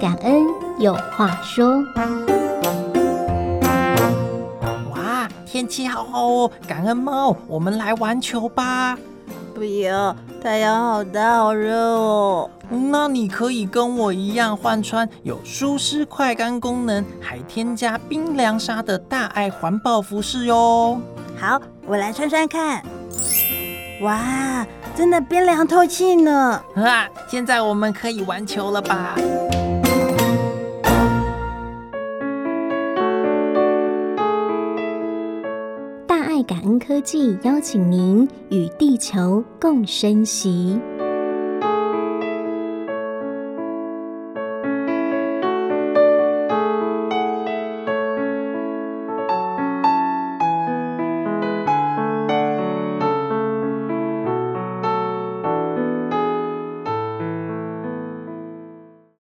感恩有话说。哇，天气好好哦！感恩猫，我们来玩球吧。不要，太阳好大，好热哦。那你可以跟我一样换穿有舒适快干功能，还添加冰凉纱的大爱环保服饰哟。好，我来穿穿看。哇，真的冰凉透气呢！啊，现在我们可以玩球了吧？大爱感恩科技邀请您与地球共生息。